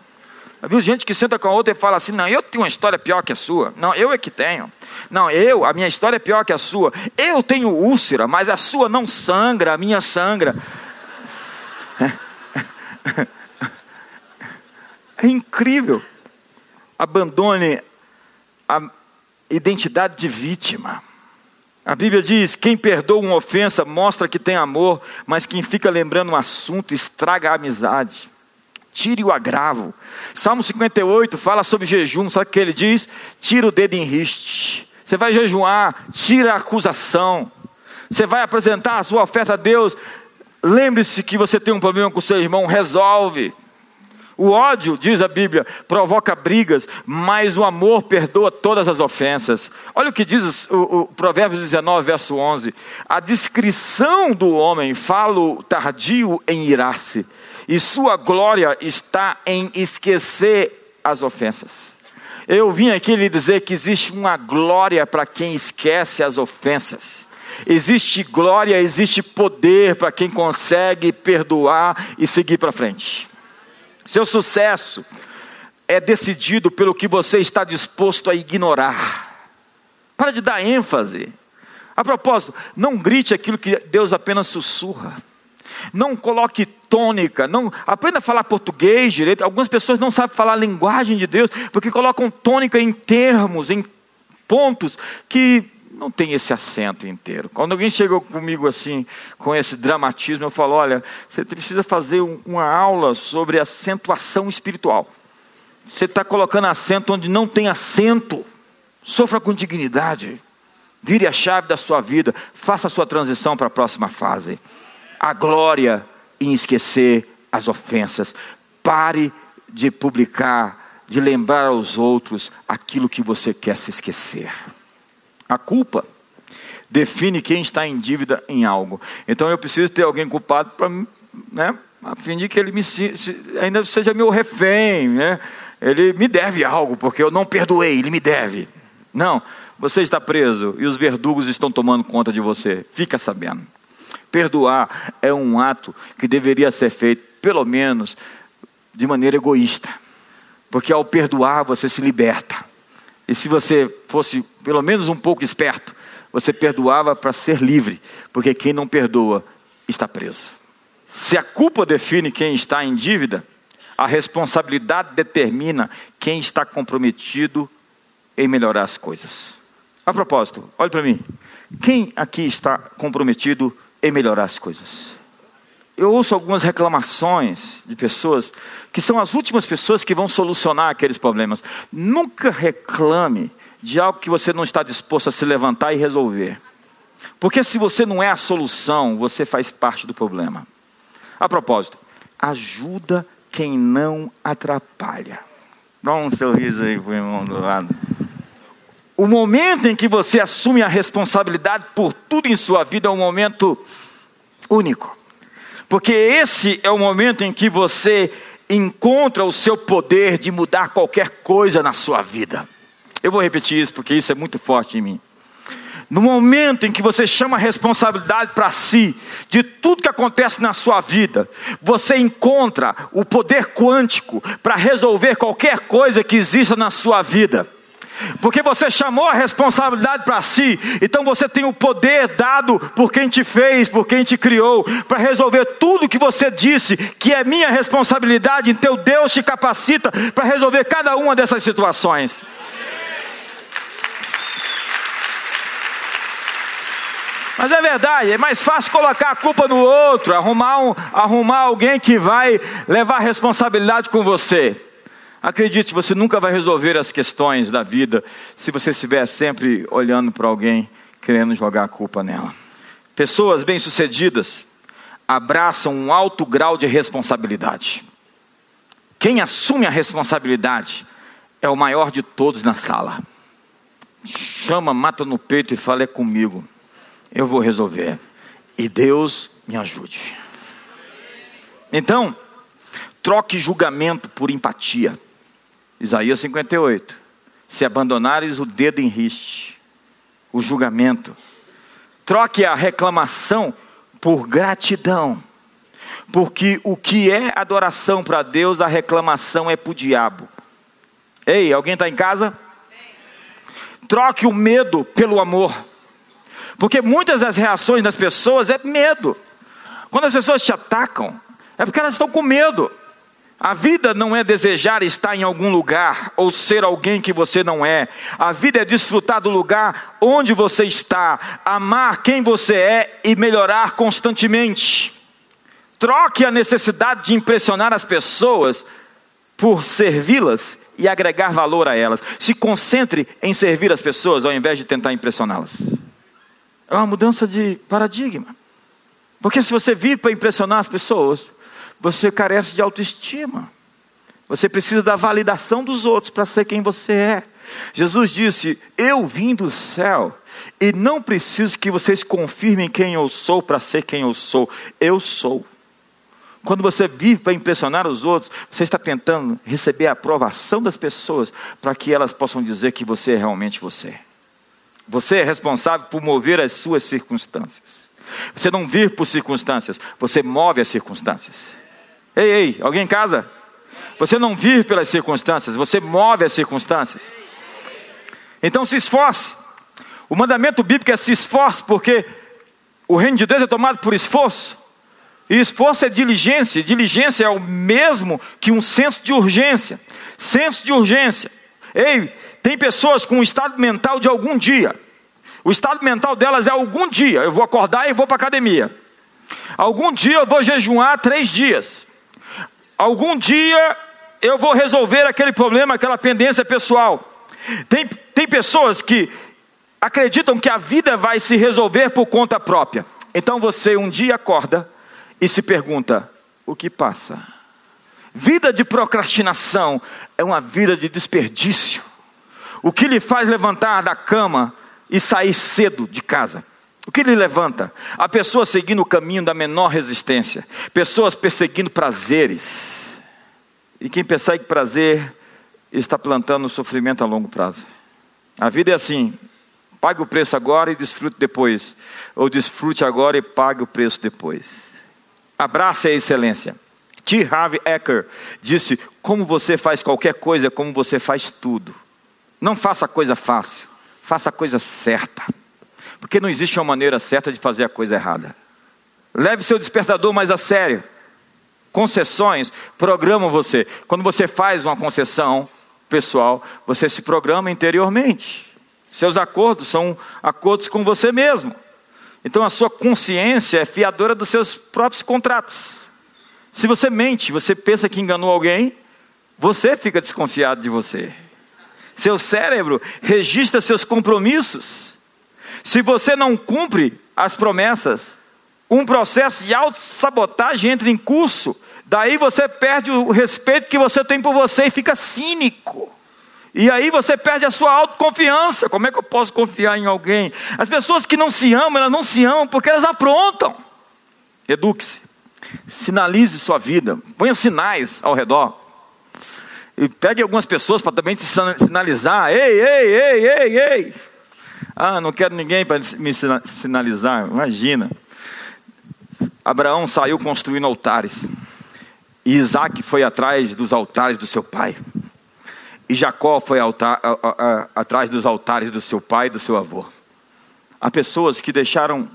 Viu gente que senta com a outra e fala assim: não, eu tenho uma história pior que a sua. Não, eu é que tenho. Não, eu, a minha história é pior que a sua. Eu tenho úlcera, mas a sua não sangra, a minha sangra. É incrível. Abandone a identidade de vítima. A Bíblia diz: quem perdoa uma ofensa mostra que tem amor, mas quem fica lembrando um assunto estraga a amizade tire o agravo. Salmo 58 fala sobre jejum, sabe o que ele diz? Tira o dedo em riste. Você vai jejuar, tira a acusação. Você vai apresentar a sua oferta a Deus. Lembre-se que você tem um problema com seu irmão, resolve. O ódio, diz a Bíblia, provoca brigas, mas o amor perdoa todas as ofensas. Olha o que diz o, o Provérbios 19, verso 11: A descrição do homem fala tardio em irar-se, e sua glória está em esquecer as ofensas. Eu vim aqui lhe dizer que existe uma glória para quem esquece as ofensas. Existe glória, existe poder para quem consegue perdoar e seguir para frente. Seu sucesso é decidido pelo que você está disposto a ignorar. Para de dar ênfase. A propósito, não grite aquilo que Deus apenas sussurra. Não coloque tônica, não aprenda a falar português direito. Algumas pessoas não sabem falar a linguagem de Deus porque colocam tônica em termos, em pontos que não tem esse acento inteiro. Quando alguém chegou comigo assim, com esse dramatismo, eu falo: olha, você precisa fazer uma aula sobre acentuação espiritual. Você está colocando acento onde não tem acento. Sofra com dignidade. Vire a chave da sua vida. Faça a sua transição para a próxima fase a glória em esquecer as ofensas. Pare de publicar, de lembrar aos outros aquilo que você quer se esquecer. A culpa define quem está em dívida em algo. Então eu preciso ter alguém culpado para, né, a fim de que ele me, ainda seja meu refém, né? Ele me deve algo porque eu não perdoei, ele me deve. Não, você está preso e os verdugos estão tomando conta de você. Fica sabendo. Perdoar é um ato que deveria ser feito, pelo menos, de maneira egoísta. Porque ao perdoar você se liberta. E se você fosse pelo menos um pouco esperto, você perdoava para ser livre, porque quem não perdoa está preso. Se a culpa define quem está em dívida, a responsabilidade determina quem está comprometido em melhorar as coisas. A propósito, olhe para mim. Quem aqui está comprometido em melhorar as coisas? Eu ouço algumas reclamações de pessoas que são as últimas pessoas que vão solucionar aqueles problemas. Nunca reclame de algo que você não está disposto a se levantar e resolver. Porque se você não é a solução, você faz parte do problema. A propósito, ajuda quem não atrapalha. Dá um sorriso aí para o irmão do lado. O momento em que você assume a responsabilidade por tudo em sua vida é um momento único. Porque esse é o momento em que você encontra o seu poder de mudar qualquer coisa na sua vida. Eu vou repetir isso porque isso é muito forte em mim. No momento em que você chama a responsabilidade para si de tudo que acontece na sua vida, você encontra o poder quântico para resolver qualquer coisa que exista na sua vida. Porque você chamou a responsabilidade para si, então você tem o poder dado por quem te fez, por quem te criou, para resolver tudo que você disse que é minha responsabilidade, então Deus te capacita para resolver cada uma dessas situações. Mas é verdade, é mais fácil colocar a culpa no outro, arrumar, um, arrumar alguém que vai levar responsabilidade com você. Acredite, você nunca vai resolver as questões da vida se você estiver sempre olhando para alguém querendo jogar a culpa nela. Pessoas bem-sucedidas abraçam um alto grau de responsabilidade. Quem assume a responsabilidade é o maior de todos na sala. Chama, mata no peito e fala: é comigo eu vou resolver. E Deus me ajude. Então, troque julgamento por empatia. Isaías 58. Se abandonares o dedo em riste, o julgamento. Troque a reclamação por gratidão. Porque o que é adoração para Deus, a reclamação é para o diabo. Ei, alguém está em casa? Troque o medo pelo amor. Porque muitas das reações das pessoas é medo. Quando as pessoas te atacam, é porque elas estão com medo. A vida não é desejar estar em algum lugar ou ser alguém que você não é. A vida é desfrutar do lugar onde você está, amar quem você é e melhorar constantemente. Troque a necessidade de impressionar as pessoas por servi-las e agregar valor a elas. Se concentre em servir as pessoas ao invés de tentar impressioná-las. É uma mudança de paradigma. Porque se você vive para impressionar as pessoas, você carece de autoestima. Você precisa da validação dos outros para ser quem você é. Jesus disse: Eu vim do céu e não preciso que vocês confirmem quem eu sou para ser quem eu sou. Eu sou. Quando você vive para impressionar os outros, você está tentando receber a aprovação das pessoas para que elas possam dizer que você é realmente você. Você é responsável por mover as suas circunstâncias. Você não vive por circunstâncias, você move as circunstâncias. Ei, ei, alguém em casa? Você não vive pelas circunstâncias, você move as circunstâncias. Então se esforce. O mandamento bíblico é se esforce, porque o reino de Deus é tomado por esforço. E esforço é diligência. Diligência é o mesmo que um senso de urgência. Senso de urgência. Ei, tem pessoas com um estado mental de algum dia. O estado mental delas é algum dia. Eu vou acordar e vou para academia. Algum dia eu vou jejuar três dias. Algum dia eu vou resolver aquele problema, aquela pendência pessoal. Tem, tem pessoas que acreditam que a vida vai se resolver por conta própria. Então você um dia acorda e se pergunta: o que passa? Vida de procrastinação é uma vida de desperdício. O que lhe faz levantar da cama e sair cedo de casa? O que lhe levanta? A pessoa seguindo o caminho da menor resistência, pessoas perseguindo prazeres. E quem persegue prazer está plantando sofrimento a longo prazo. A vida é assim: pague o preço agora e desfrute depois, ou desfrute agora e pague o preço depois. Abrace a excelência. T. Harvey Ecker disse: Como você faz qualquer coisa, como você faz tudo. Não faça coisa fácil, faça coisa certa. Porque não existe uma maneira certa de fazer a coisa errada. Leve seu despertador mais a sério. Concessões programam você. Quando você faz uma concessão pessoal, você se programa interiormente. Seus acordos são acordos com você mesmo. Então a sua consciência é fiadora dos seus próprios contratos. Se você mente, você pensa que enganou alguém, você fica desconfiado de você. Seu cérebro registra seus compromissos. Se você não cumpre as promessas, um processo de autossabotagem entra em curso. Daí você perde o respeito que você tem por você e fica cínico. E aí você perde a sua autoconfiança. Como é que eu posso confiar em alguém? As pessoas que não se amam, elas não se amam porque elas aprontam. Eduque-se. Sinalize sua vida. Ponha sinais ao redor. E pegue algumas pessoas para também te sinalizar. Ei, ei, ei, ei, ei. Ah, não quero ninguém para me sinalizar. Imagina. Abraão saiu construindo altares. E Isaac foi atrás dos altares do seu pai. E Jacó foi altar, a, a, a, atrás dos altares do seu pai e do seu avô. Há pessoas que deixaram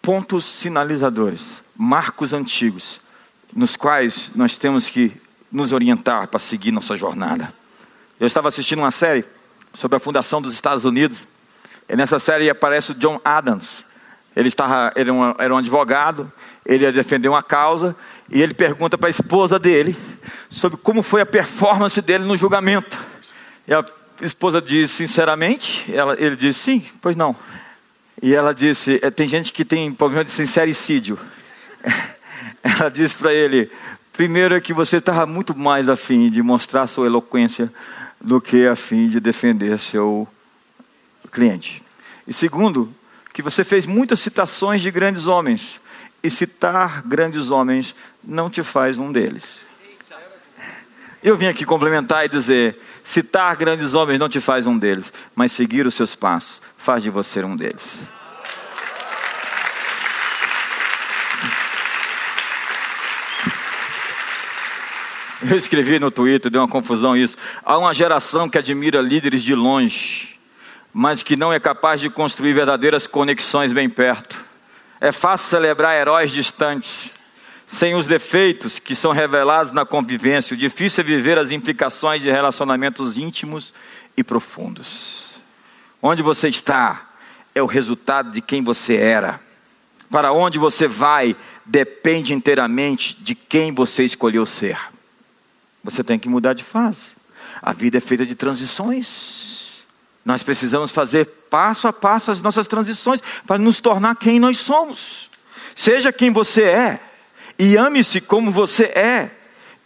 pontos sinalizadores, marcos antigos, nos quais nós temos que nos orientar para seguir nossa jornada. Eu estava assistindo uma série sobre a fundação dos Estados Unidos, nessa série aparece o John Adams. Ele, estava, ele era, um, era um advogado, ele ia defender uma causa, e ele pergunta para a esposa dele sobre como foi a performance dele no julgamento. E a esposa diz sinceramente, ela, ele diz sim, pois não. E ela disse: é, tem gente que tem problema de sincericídio. Ela disse para ele: primeiro é que você estava muito mais afim de mostrar sua eloquência do que afim de defender seu cliente. E segundo, que você fez muitas citações de grandes homens. E citar grandes homens não te faz um deles. Eu vim aqui complementar e dizer: citar grandes homens não te faz um deles, mas seguir os seus passos faz de você um deles. Eu escrevi no Twitter, deu uma confusão isso. Há uma geração que admira líderes de longe, mas que não é capaz de construir verdadeiras conexões bem perto. É fácil celebrar heróis distantes, sem os defeitos que são revelados na convivência. O difícil é viver as implicações de relacionamentos íntimos e profundos. Onde você está é o resultado de quem você era. Para onde você vai depende inteiramente de quem você escolheu ser. Você tem que mudar de fase. A vida é feita de transições. Nós precisamos fazer passo a passo as nossas transições para nos tornar quem nós somos. Seja quem você é e ame-se como você é,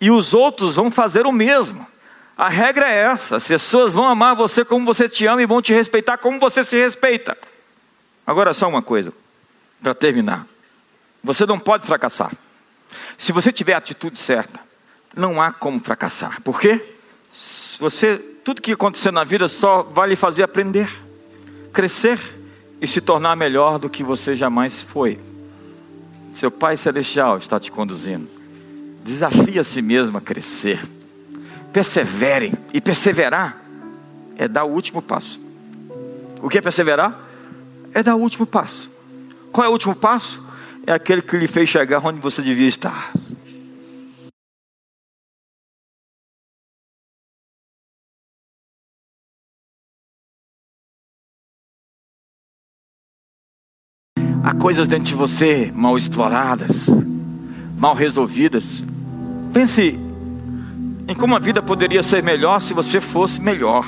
e os outros vão fazer o mesmo. A regra é essa: as pessoas vão amar você como você te ama e vão te respeitar como você se respeita. Agora, só uma coisa, para terminar: você não pode fracassar. Se você tiver a atitude certa, não há como fracassar. Por quê? Você, tudo que acontecer na vida só vai lhe fazer aprender, crescer e se tornar melhor do que você jamais foi. Seu Pai Celestial está te conduzindo. Desafie a si mesmo a crescer. Persevere. E perseverar é dar o último passo. O que é perseverar? É dar o último passo. Qual é o último passo? É aquele que lhe fez chegar onde você devia estar. Coisas dentro de você mal exploradas, mal resolvidas. Pense em como a vida poderia ser melhor se você fosse melhor.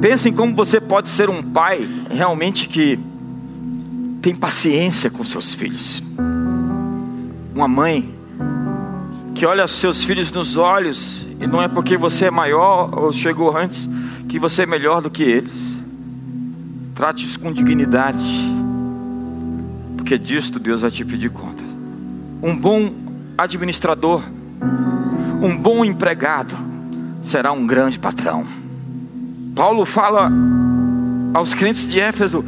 Pense em como você pode ser um pai realmente que tem paciência com seus filhos. Uma mãe que olha seus filhos nos olhos e não é porque você é maior ou chegou antes que você é melhor do que eles. Trate-os com dignidade porque disto Deus vai te pedir conta. Um bom administrador, um bom empregado, será um grande patrão. Paulo fala aos crentes de Éfeso: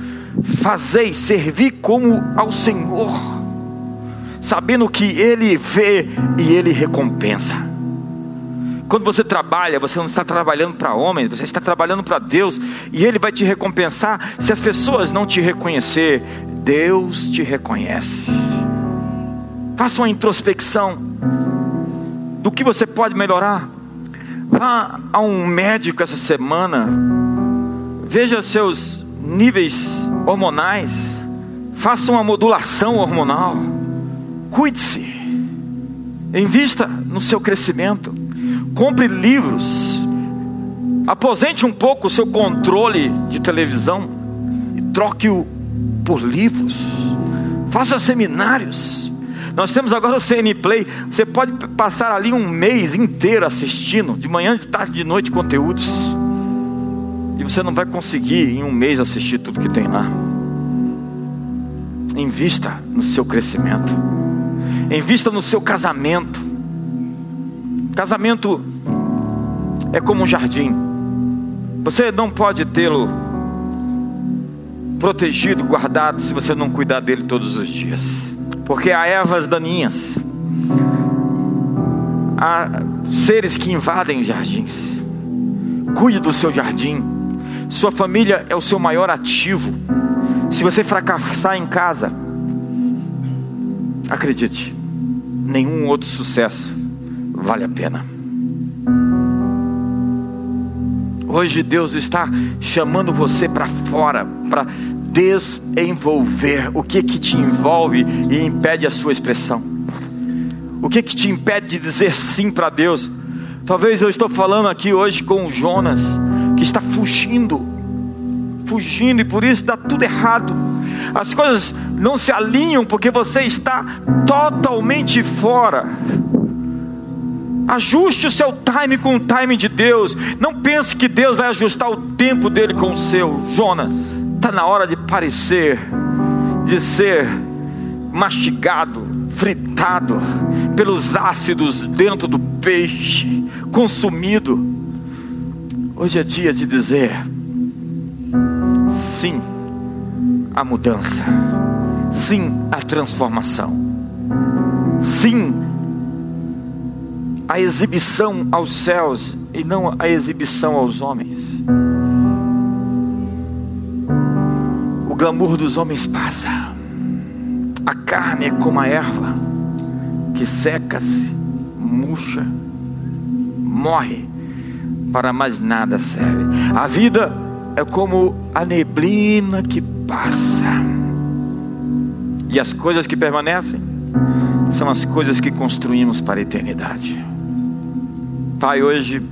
fazei, servi como ao Senhor, sabendo que Ele vê e Ele recompensa. Quando você trabalha, você não está trabalhando para homens, você está trabalhando para Deus, e Ele vai te recompensar. Se as pessoas não te reconhecer, Deus te reconhece. Faça uma introspecção do que você pode melhorar. Vá a um médico essa semana. Veja seus níveis hormonais. Faça uma modulação hormonal. Cuide-se. Invista no seu crescimento. Compre livros. Aposente um pouco o seu controle de televisão e troque-o por livros. Faça seminários. Nós temos agora o CN Play. Você pode passar ali um mês inteiro assistindo, de manhã, de tarde, de noite, conteúdos. E você não vai conseguir em um mês assistir tudo que tem lá. Invista no seu crescimento. Invista no seu casamento. Casamento é como um jardim. Você não pode tê-lo protegido, guardado, se você não cuidar dele todos os dias. Porque há ervas daninhas, há seres que invadem jardins. Cuide do seu jardim. Sua família é o seu maior ativo. Se você fracassar em casa, acredite, nenhum outro sucesso vale a pena. Hoje Deus está chamando você para fora, para desenvolver o que que te envolve e impede a sua expressão. O que que te impede de dizer sim para Deus? Talvez eu estou falando aqui hoje com o Jonas, que está fugindo, fugindo e por isso dá tudo errado. As coisas não se alinham porque você está totalmente fora. Ajuste o seu time com o time de Deus. Não pense que Deus vai ajustar o tempo dele com o seu, Jonas. Está na hora de parecer, de ser mastigado, fritado pelos ácidos dentro do peixe, consumido. Hoje é dia de dizer sim à mudança, sim à transformação, sim à exibição aos céus e não à exibição aos homens. O glamour dos homens passa. A carne é como a erva que seca-se, murcha, morre, para mais nada serve. A vida é como a neblina que passa. E as coisas que permanecem são as coisas que construímos para a eternidade. Pai, hoje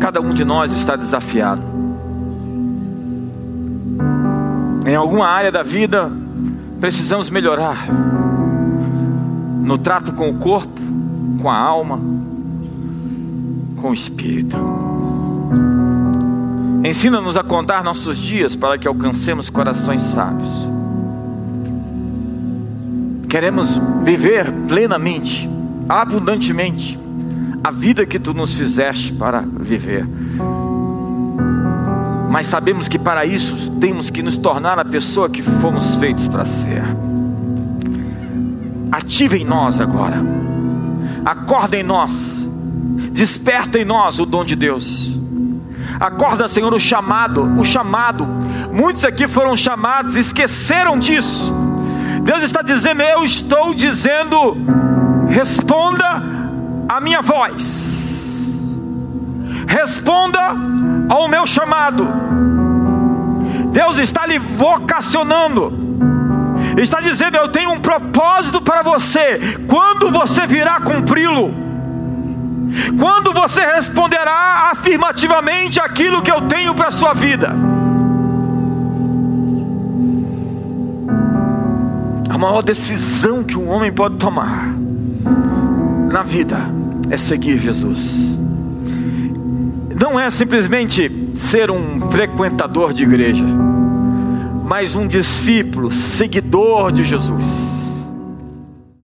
cada um de nós está desafiado Em alguma área da vida precisamos melhorar. No trato com o corpo, com a alma, com o espírito. Ensina-nos a contar nossos dias para que alcancemos corações sábios. Queremos viver plenamente, abundantemente, a vida que tu nos fizeste para viver mas sabemos que para isso temos que nos tornar a pessoa que fomos feitos para ser. Ative em nós agora, acorda em nós, desperta em nós o dom de Deus. Acorda, Senhor, o chamado, o chamado. Muitos aqui foram chamados, esqueceram disso. Deus está dizendo: Eu estou dizendo, responda a minha voz responda ao meu chamado. Deus está lhe vocacionando, está dizendo: Eu tenho um propósito para você. Quando você virá cumpri-lo, quando você responderá afirmativamente aquilo que eu tenho para a sua vida. A maior decisão que um homem pode tomar na vida é seguir Jesus não é simplesmente ser um frequentador de igreja, mas um discípulo, seguidor de Jesus.